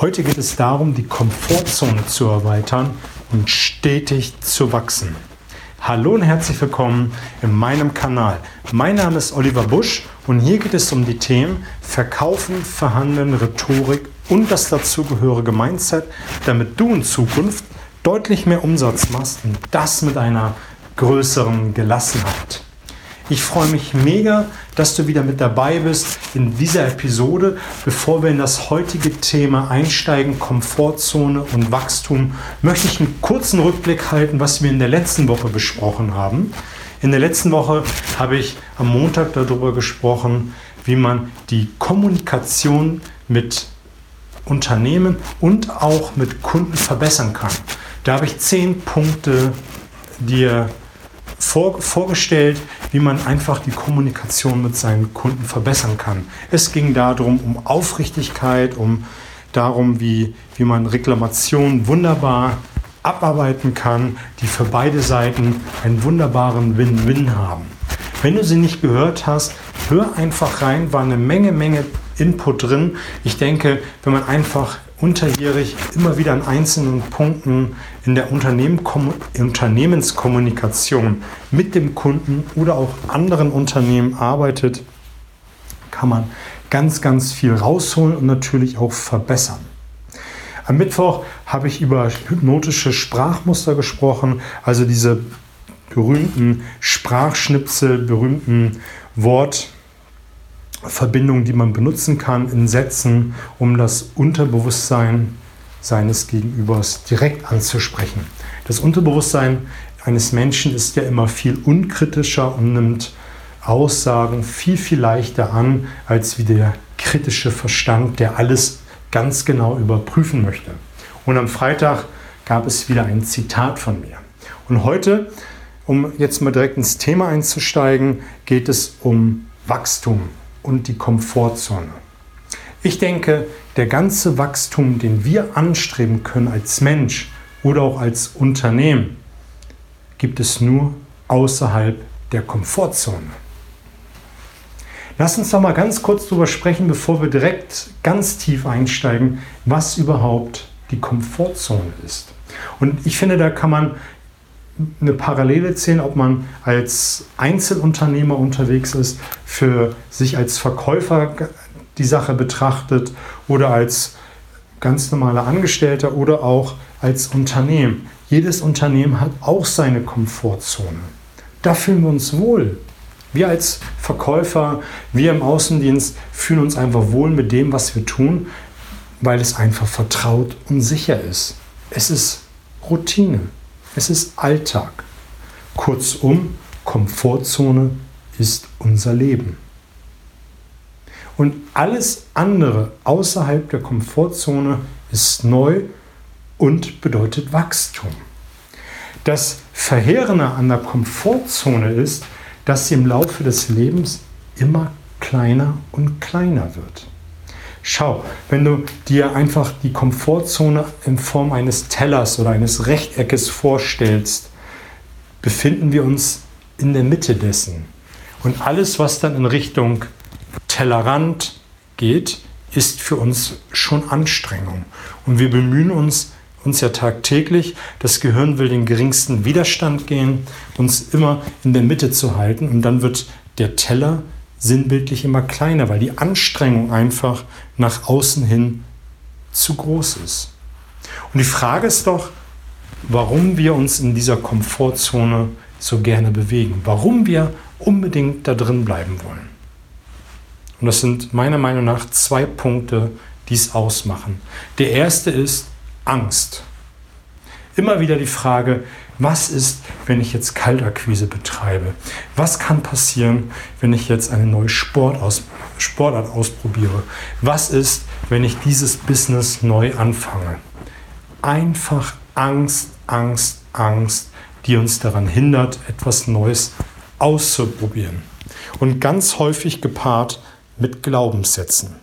Heute geht es darum, die Komfortzone zu erweitern und stetig zu wachsen. Hallo und herzlich willkommen in meinem Kanal. Mein Name ist Oliver Busch und hier geht es um die Themen Verkaufen, Verhandeln, Rhetorik und das dazugehörige Mindset, damit du in Zukunft deutlich mehr Umsatz machst und das mit einer größeren Gelassenheit. Ich freue mich mega, dass du wieder mit dabei bist in dieser Episode. Bevor wir in das heutige Thema einsteigen, Komfortzone und Wachstum, möchte ich einen kurzen Rückblick halten, was wir in der letzten Woche besprochen haben. In der letzten Woche habe ich am Montag darüber gesprochen, wie man die Kommunikation mit Unternehmen und auch mit Kunden verbessern kann. Da habe ich zehn Punkte dir vor, vorgestellt, wie man einfach die Kommunikation mit seinen Kunden verbessern kann. Es ging darum, um Aufrichtigkeit, um darum, wie, wie man Reklamationen wunderbar abarbeiten kann, die für beide Seiten einen wunderbaren Win-Win haben. Wenn du sie nicht gehört hast, hör einfach rein, war eine Menge, Menge Input drin. Ich denke, wenn man einfach unterjährig immer wieder an einzelnen Punkten in der Unternehmenskommunikation mit dem Kunden oder auch anderen Unternehmen arbeitet, kann man ganz, ganz viel rausholen und natürlich auch verbessern. Am Mittwoch habe ich über hypnotische Sprachmuster gesprochen, also diese berühmten Sprachschnipsel, berühmten Wort- Verbindungen, die man benutzen kann in Sätzen, um das Unterbewusstsein seines Gegenübers direkt anzusprechen. Das Unterbewusstsein eines Menschen ist ja immer viel unkritischer und nimmt Aussagen viel, viel leichter an, als wie der kritische Verstand, der alles ganz genau überprüfen möchte. Und am Freitag gab es wieder ein Zitat von mir. Und heute, um jetzt mal direkt ins Thema einzusteigen, geht es um Wachstum und die Komfortzone. Ich denke, der ganze Wachstum, den wir anstreben können als Mensch oder auch als Unternehmen, gibt es nur außerhalb der Komfortzone. Lass uns doch mal ganz kurz darüber sprechen, bevor wir direkt ganz tief einsteigen, was überhaupt die Komfortzone ist. Und ich finde, da kann man eine Parallele ziehen, ob man als Einzelunternehmer unterwegs ist, für sich als Verkäufer die Sache betrachtet oder als ganz normaler Angestellter oder auch als Unternehmen. Jedes Unternehmen hat auch seine Komfortzone. Da fühlen wir uns wohl. Wir als Verkäufer, wir im Außendienst fühlen uns einfach wohl mit dem, was wir tun, weil es einfach vertraut und sicher ist. Es ist Routine. Es ist Alltag. Kurzum, Komfortzone ist unser Leben. Und alles andere außerhalb der Komfortzone ist neu und bedeutet Wachstum. Das Verheerende an der Komfortzone ist, dass sie im Laufe des Lebens immer kleiner und kleiner wird. Schau, wenn du dir einfach die Komfortzone in Form eines Tellers oder eines Rechteckes vorstellst, befinden wir uns in der Mitte dessen. Und alles, was dann in Richtung Tellerrand geht, ist für uns schon Anstrengung. Und wir bemühen uns, uns ja tagtäglich, das Gehirn will den geringsten Widerstand gehen, uns immer in der Mitte zu halten. Und dann wird der Teller sinnbildlich immer kleiner, weil die Anstrengung einfach nach außen hin zu groß ist. Und die Frage ist doch, warum wir uns in dieser Komfortzone so gerne bewegen, warum wir unbedingt da drin bleiben wollen. Und das sind meiner Meinung nach zwei Punkte, die es ausmachen. Der erste ist Angst. Immer wieder die Frage, was ist, wenn ich jetzt Kaltakquise betreibe? Was kann passieren, wenn ich jetzt eine neue Sport aus, Sportart ausprobiere? Was ist, wenn ich dieses Business neu anfange? Einfach Angst, Angst, Angst, die uns daran hindert, etwas Neues auszuprobieren. Und ganz häufig gepaart mit Glaubenssätzen.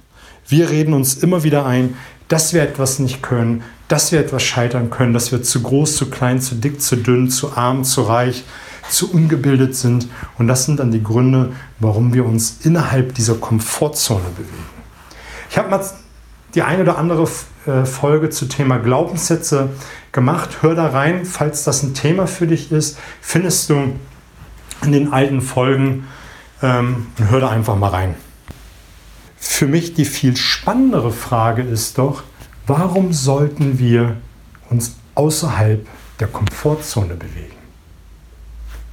Wir reden uns immer wieder ein, dass wir etwas nicht können, dass wir etwas scheitern können, dass wir zu groß, zu klein, zu dick, zu dünn, zu arm, zu reich, zu ungebildet sind. Und das sind dann die Gründe, warum wir uns innerhalb dieser Komfortzone bewegen. Ich habe mal die eine oder andere äh, Folge zu Thema Glaubenssätze gemacht. Hör da rein, falls das ein Thema für dich ist. Findest du in den alten Folgen. Ähm, hör da einfach mal rein. Für mich die viel spannendere Frage ist doch, warum sollten wir uns außerhalb der Komfortzone bewegen?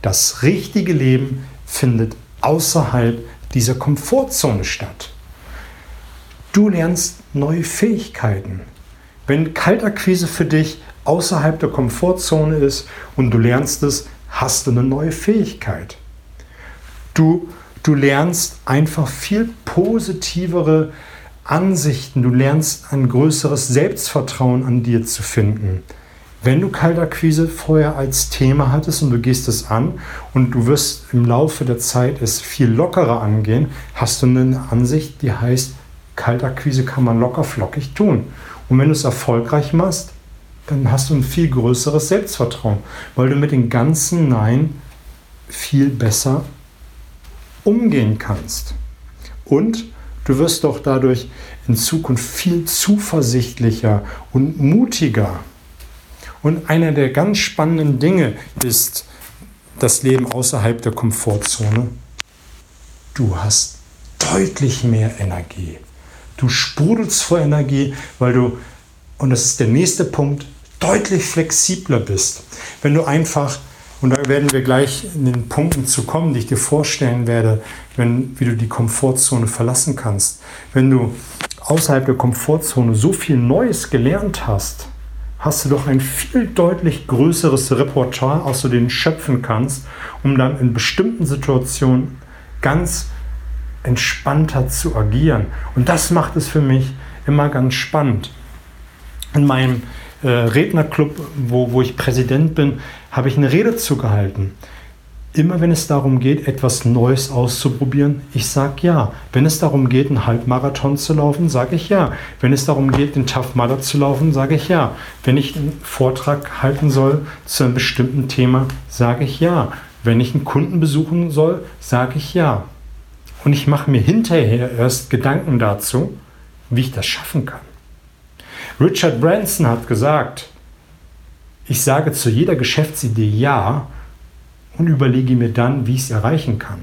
Das richtige Leben findet außerhalb dieser Komfortzone statt. Du lernst neue Fähigkeiten. Wenn Kaltakquise für dich außerhalb der Komfortzone ist und du lernst es, hast du eine neue Fähigkeit. Du, du lernst einfach viel positivere Ansichten, du lernst ein größeres Selbstvertrauen an dir zu finden. Wenn du Kaltakquise vorher als Thema hattest und du gehst es an und du wirst im Laufe der Zeit es viel lockerer angehen, hast du eine Ansicht, die heißt, Kaltakquise kann man locker flockig tun. Und wenn du es erfolgreich machst, dann hast du ein viel größeres Selbstvertrauen, weil du mit den ganzen Nein viel besser umgehen kannst. Und du wirst doch dadurch in Zukunft viel zuversichtlicher und mutiger. Und einer der ganz spannenden Dinge ist das Leben außerhalb der Komfortzone. Du hast deutlich mehr Energie. Du sprudelst vor Energie, weil du, und das ist der nächste Punkt, deutlich flexibler bist. Wenn du einfach, und da werden wir gleich in den Punkten zu kommen, die ich dir vorstellen werde, wenn, wie du die Komfortzone verlassen kannst. Wenn du außerhalb der Komfortzone so viel Neues gelernt hast, hast du doch ein viel deutlich größeres Repertoire, aus dem du schöpfen kannst, um dann in bestimmten Situationen ganz entspannter zu agieren. Und das macht es für mich immer ganz spannend. In meinem äh, Rednerclub, wo, wo ich Präsident bin, habe ich eine Rede zugehalten. Immer wenn es darum geht, etwas Neues auszuprobieren, ich sage ja. Wenn es darum geht, einen Halbmarathon zu laufen, sage ich ja. Wenn es darum geht, den Tough Mudder zu laufen, sage ich ja. Wenn ich einen Vortrag halten soll zu einem bestimmten Thema, sage ich ja. Wenn ich einen Kunden besuchen soll, sage ich ja. Und ich mache mir hinterher erst Gedanken dazu, wie ich das schaffen kann. Richard Branson hat gesagt, ich sage zu jeder Geschäftsidee Ja und überlege mir dann, wie ich es erreichen kann.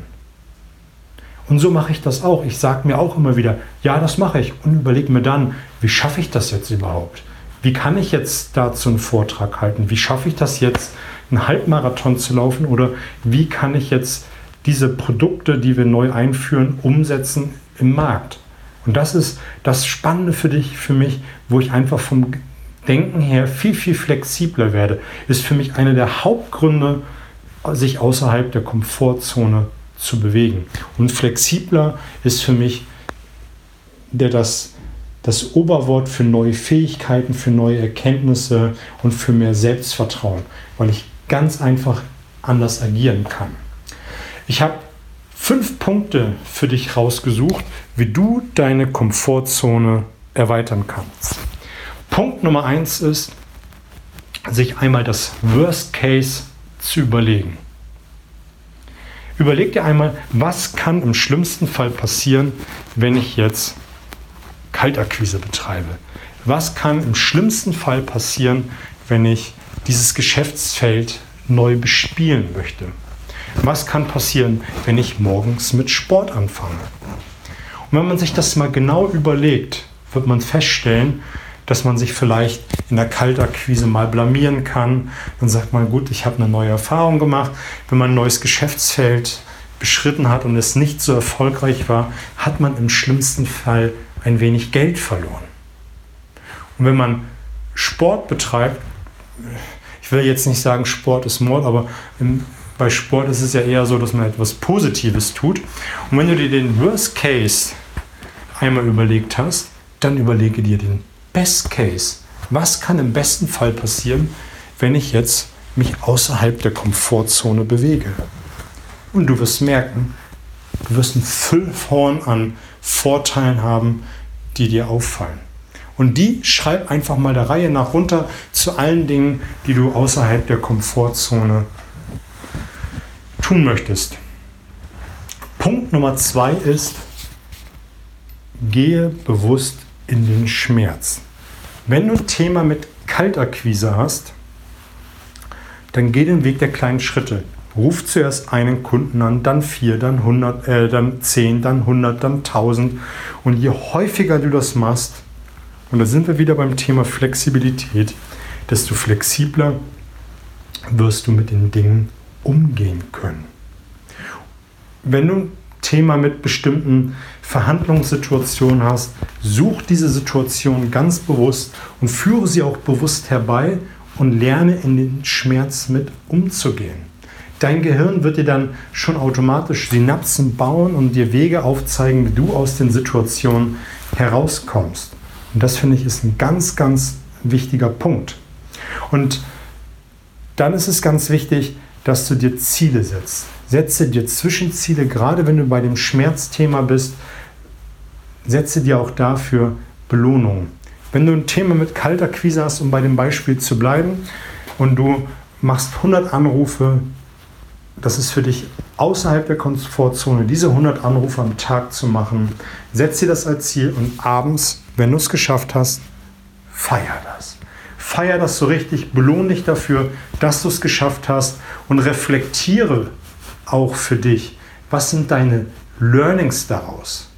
Und so mache ich das auch. Ich sage mir auch immer wieder, ja, das mache ich und überlege mir dann, wie schaffe ich das jetzt überhaupt? Wie kann ich jetzt dazu einen Vortrag halten? Wie schaffe ich das jetzt, einen Halbmarathon zu laufen? Oder wie kann ich jetzt diese Produkte, die wir neu einführen, umsetzen im Markt? Und das ist das Spannende für dich, für mich, wo ich einfach vom Denken her viel, viel flexibler werde, ist für mich einer der Hauptgründe, sich außerhalb der Komfortzone zu bewegen. Und flexibler ist für mich der das, das Oberwort für neue Fähigkeiten, für neue Erkenntnisse und für mehr Selbstvertrauen, weil ich ganz einfach anders agieren kann. Ich habe fünf Punkte für dich rausgesucht, wie du deine Komfortzone erweitern kannst. Punkt Nummer eins ist, sich einmal das Worst Case zu überlegen. Überleg dir einmal, was kann im schlimmsten Fall passieren, wenn ich jetzt Kaltakquise betreibe? Was kann im schlimmsten Fall passieren, wenn ich dieses Geschäftsfeld neu bespielen möchte? Was kann passieren, wenn ich morgens mit Sport anfange? Und wenn man sich das mal genau überlegt, wird man feststellen, dass man sich vielleicht in der Kaltakquise mal blamieren kann. Dann sagt man, gut, ich habe eine neue Erfahrung gemacht. Wenn man ein neues Geschäftsfeld beschritten hat und es nicht so erfolgreich war, hat man im schlimmsten Fall ein wenig Geld verloren. Und wenn man Sport betreibt, ich will jetzt nicht sagen, Sport ist Mord, aber im, bei Sport ist es ja eher so, dass man etwas Positives tut. Und wenn du dir den Worst Case einmal überlegt hast, dann überlege dir den Best Case. Was kann im besten Fall passieren, wenn ich jetzt mich außerhalb der Komfortzone bewege? Und du wirst merken, du wirst ein Füllhorn an Vorteilen haben, die dir auffallen. Und die schreib einfach mal der Reihe nach runter zu allen Dingen, die du außerhalb der Komfortzone tun möchtest. Punkt Nummer zwei ist, gehe bewusst in den Schmerz. Wenn du ein Thema mit Kaltakquise hast, dann geh den Weg der kleinen Schritte. Ruf zuerst einen Kunden an, dann vier, dann 100, äh, dann 10, dann 100, dann 1000. Und je häufiger du das machst, und da sind wir wieder beim Thema Flexibilität, desto flexibler wirst du mit den Dingen umgehen können. Wenn du ein Thema mit bestimmten Verhandlungssituationen hast, such diese Situation ganz bewusst und führe sie auch bewusst herbei und lerne in den Schmerz mit umzugehen. Dein Gehirn wird dir dann schon automatisch Synapsen bauen und dir Wege aufzeigen, wie du aus den Situationen herauskommst. Und das finde ich ist ein ganz, ganz wichtiger Punkt. Und dann ist es ganz wichtig, dass du dir Ziele setzt. Setze dir Zwischenziele, gerade wenn du bei dem Schmerzthema bist, setze dir auch dafür Belohnungen. Wenn du ein Thema mit kalter Quise hast, um bei dem Beispiel zu bleiben, und du machst 100 Anrufe, das ist für dich außerhalb der Komfortzone, diese 100 Anrufe am Tag zu machen. Setz dir das als Ziel und abends, wenn du es geschafft hast, feier das. Feier das so richtig, belohne dich dafür, dass du es geschafft hast und reflektiere auch für dich, was sind deine Learnings daraus?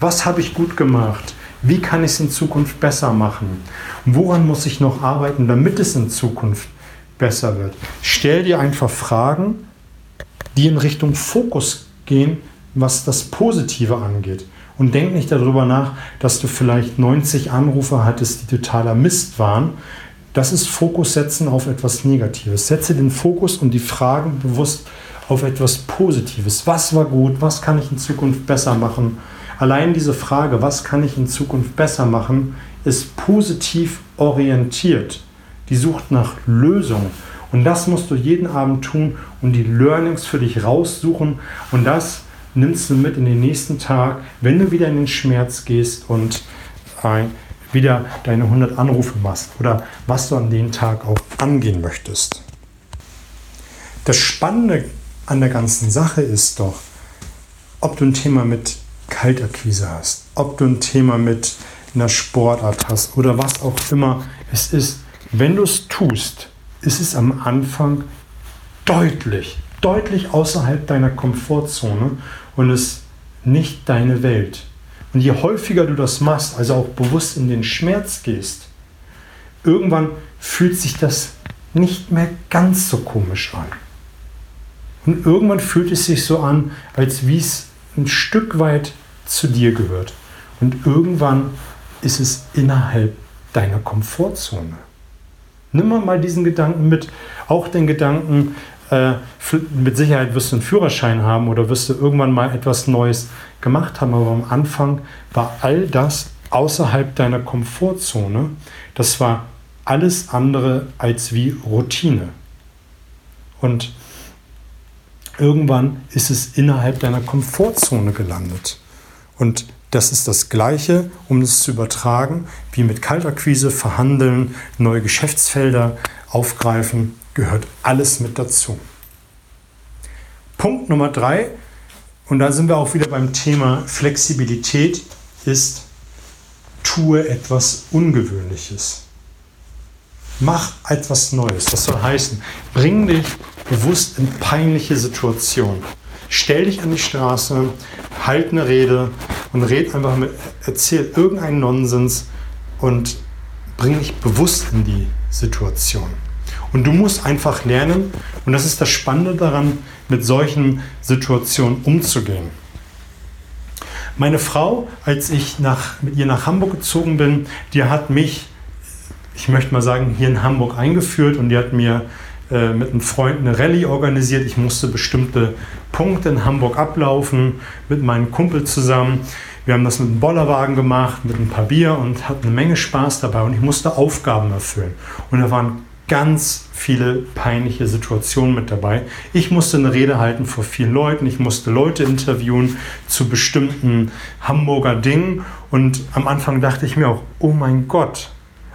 Was habe ich gut gemacht? Wie kann ich es in Zukunft besser machen? Woran muss ich noch arbeiten, damit es in Zukunft besser wird. Stell dir einfach Fragen, die in Richtung Fokus gehen, was das Positive angeht. Und denk nicht darüber nach, dass du vielleicht 90 Anrufe hattest, die totaler Mist waren. Das ist Fokus setzen auf etwas Negatives. Setze den Fokus und die Fragen bewusst auf etwas Positives. Was war gut? Was kann ich in Zukunft besser machen? Allein diese Frage, was kann ich in Zukunft besser machen, ist positiv orientiert die sucht nach Lösungen. Und das musst du jeden Abend tun und die Learnings für dich raussuchen. Und das nimmst du mit in den nächsten Tag, wenn du wieder in den Schmerz gehst und äh, wieder deine 100 Anrufe machst oder was du an dem Tag auch angehen möchtest. Das Spannende an der ganzen Sache ist doch, ob du ein Thema mit Kaltakquise hast, ob du ein Thema mit einer Sportart hast oder was auch immer es ist. Wenn du es tust, ist es am Anfang deutlich, deutlich außerhalb deiner Komfortzone und ist nicht deine Welt. Und je häufiger du das machst, also auch bewusst in den Schmerz gehst, irgendwann fühlt sich das nicht mehr ganz so komisch an. Und irgendwann fühlt es sich so an, als wie es ein Stück weit zu dir gehört. Und irgendwann ist es innerhalb deiner Komfortzone. Nimm mal diesen Gedanken mit, auch den Gedanken, äh, mit Sicherheit wirst du einen Führerschein haben oder wirst du irgendwann mal etwas Neues gemacht haben, aber am Anfang war all das außerhalb deiner Komfortzone. Das war alles andere als wie Routine. Und irgendwann ist es innerhalb deiner Komfortzone gelandet. Und das ist das Gleiche, um es zu übertragen, wie mit Kaltakquise, Verhandeln, neue Geschäftsfelder aufgreifen, gehört alles mit dazu. Punkt Nummer drei, und da sind wir auch wieder beim Thema Flexibilität, ist, tue etwas Ungewöhnliches. Mach etwas Neues. Das soll heißen, bring dich bewusst in peinliche Situationen. Stell dich an die Straße, halt eine Rede und red einfach mit, erzähl irgendeinen Nonsens und bring dich bewusst in die Situation. Und du musst einfach lernen, und das ist das Spannende daran, mit solchen Situationen umzugehen. Meine Frau, als ich nach, mit ihr nach Hamburg gezogen bin, die hat mich, ich möchte mal sagen, hier in Hamburg eingeführt und die hat mir äh, mit einem Freund eine Rallye organisiert. Ich musste bestimmte Punkte in Hamburg ablaufen mit meinem Kumpel zusammen. Wir haben das mit einem Bollerwagen gemacht, mit ein paar Bier und hatten eine Menge Spaß dabei und ich musste Aufgaben erfüllen. Und da waren ganz viele peinliche Situationen mit dabei. Ich musste eine Rede halten vor vielen Leuten, ich musste Leute interviewen zu bestimmten Hamburger Dingen und am Anfang dachte ich mir auch, oh mein Gott,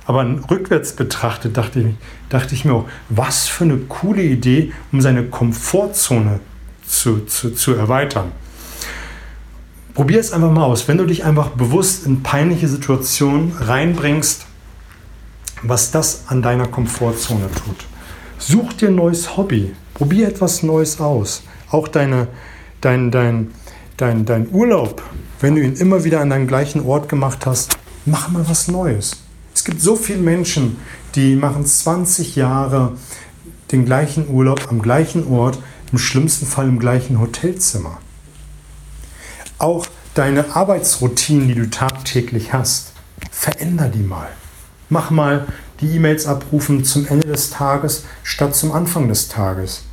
aber rückwärts betrachtet dachte ich, dachte ich mir auch, was für eine coole Idee, um seine Komfortzone zu, zu, zu erweitern. Probier es einfach mal aus. Wenn du dich einfach bewusst in peinliche Situationen reinbringst, was das an deiner Komfortzone tut. Such dir ein neues Hobby. Probier etwas Neues aus. Auch deine, dein, dein, dein, dein Urlaub, wenn du ihn immer wieder an deinem gleichen Ort gemacht hast, mach mal was Neues. Es gibt so viele Menschen, die machen 20 Jahre den gleichen Urlaub am gleichen Ort, im schlimmsten Fall im gleichen Hotelzimmer. Auch deine Arbeitsroutinen, die du tagtäglich hast, veränder die mal. Mach mal die E-Mails abrufen zum Ende des Tages statt zum Anfang des Tages.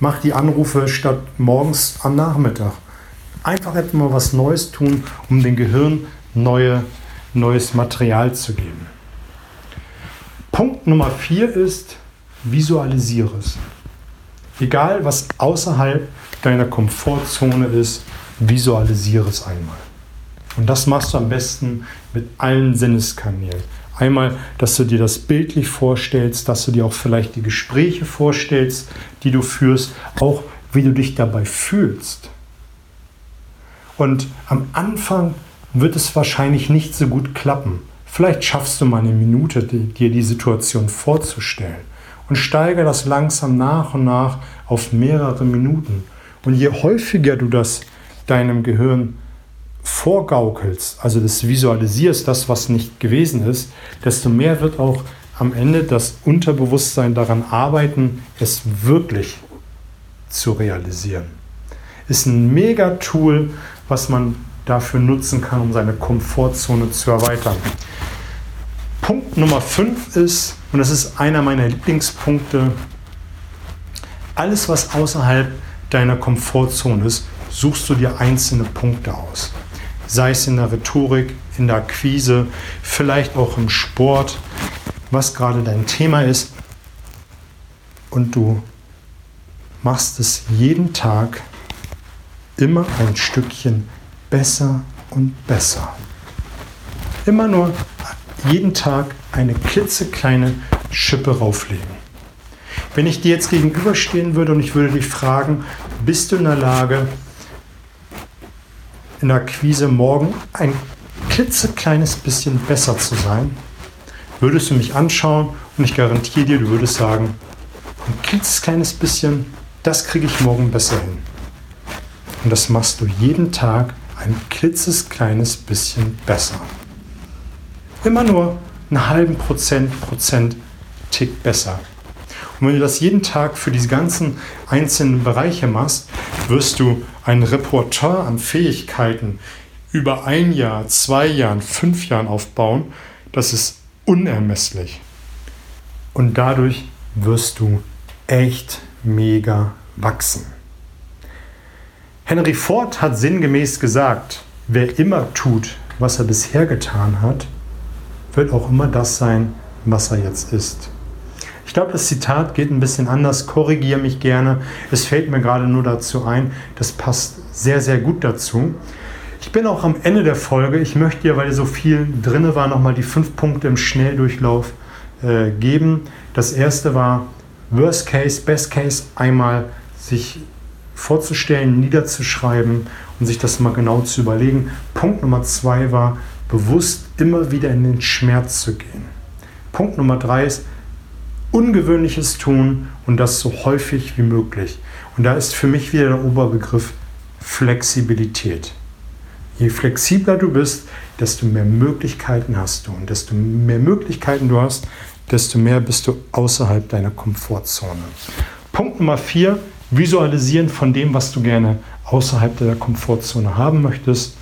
Mach die Anrufe statt morgens am Nachmittag. Einfach etwas mal was Neues tun, um dem Gehirn neue, neues Material zu geben. Punkt Nummer vier ist, visualisiere es. Egal, was außerhalb deiner Komfortzone ist, visualisiere es einmal. Und das machst du am besten mit allen Sinneskanälen. Einmal, dass du dir das bildlich vorstellst, dass du dir auch vielleicht die Gespräche vorstellst, die du führst, auch wie du dich dabei fühlst. Und am Anfang wird es wahrscheinlich nicht so gut klappen. Vielleicht schaffst du mal eine Minute, dir die Situation vorzustellen und steigere das langsam nach und nach auf mehrere Minuten. Und je häufiger du das deinem Gehirn vorgaukelst, also das visualisierst, das, was nicht gewesen ist, desto mehr wird auch am Ende das Unterbewusstsein daran arbeiten, es wirklich zu realisieren. Ist ein mega Tool, was man dafür nutzen kann, um seine Komfortzone zu erweitern. Punkt Nummer 5 ist, und das ist einer meiner Lieblingspunkte, alles, was außerhalb deiner Komfortzone ist, suchst du dir einzelne Punkte aus sei es in der Rhetorik, in der Akquise, vielleicht auch im Sport, was gerade dein Thema ist. Und du machst es jeden Tag immer ein Stückchen besser und besser. Immer nur jeden Tag eine klitzekleine Schippe rauflegen. Wenn ich dir jetzt gegenüberstehen würde und ich würde dich fragen, bist du in der Lage, in der Akquise morgen ein klitzekleines bisschen besser zu sein, würdest du mich anschauen und ich garantiere dir, du würdest sagen, ein klitzekleines bisschen, das kriege ich morgen besser hin. Und das machst du jeden Tag ein klitzekleines bisschen besser. Immer nur einen halben Prozent, Prozent Tick besser. Und wenn du das jeden Tag für diese ganzen einzelnen Bereiche machst, wirst du ein Repertoire an Fähigkeiten über ein Jahr, zwei Jahren, fünf Jahren aufbauen. Das ist unermesslich. Und dadurch wirst du echt mega wachsen. Henry Ford hat sinngemäß gesagt, wer immer tut, was er bisher getan hat, wird auch immer das sein, was er jetzt ist. Ich glaube, das Zitat geht ein bisschen anders. Korrigiere mich gerne. Es fällt mir gerade nur dazu ein. Das passt sehr, sehr gut dazu. Ich bin auch am Ende der Folge. Ich möchte dir, weil so viel drin war, nochmal die fünf Punkte im Schnelldurchlauf äh, geben. Das erste war Worst Case, Best Case einmal sich vorzustellen, niederzuschreiben und sich das mal genau zu überlegen. Punkt Nummer zwei war, bewusst immer wieder in den Schmerz zu gehen. Punkt Nummer drei ist, Ungewöhnliches tun und das so häufig wie möglich. Und da ist für mich wieder der Oberbegriff Flexibilität. Je flexibler du bist, desto mehr Möglichkeiten hast du. Und desto mehr Möglichkeiten du hast, desto mehr bist du außerhalb deiner Komfortzone. Punkt Nummer vier, visualisieren von dem, was du gerne außerhalb der Komfortzone haben möchtest.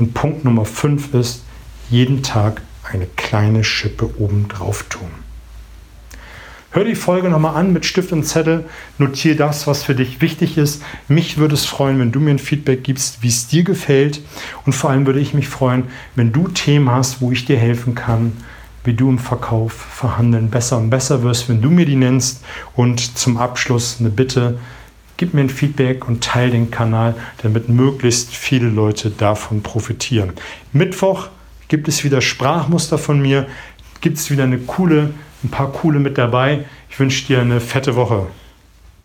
Und Punkt Nummer fünf ist, jeden Tag eine kleine Schippe oben drauf tun. Hör die Folge nochmal an mit Stift und Zettel, notiere das, was für dich wichtig ist. Mich würde es freuen, wenn du mir ein Feedback gibst, wie es dir gefällt. Und vor allem würde ich mich freuen, wenn du Themen hast, wo ich dir helfen kann, wie du im Verkauf verhandeln besser und besser wirst, wenn du mir die nennst. Und zum Abschluss eine Bitte, gib mir ein Feedback und teile den Kanal, damit möglichst viele Leute davon profitieren. Mittwoch gibt es wieder Sprachmuster von mir, gibt es wieder eine coole ein paar coole mit dabei. Ich wünsche dir eine fette Woche.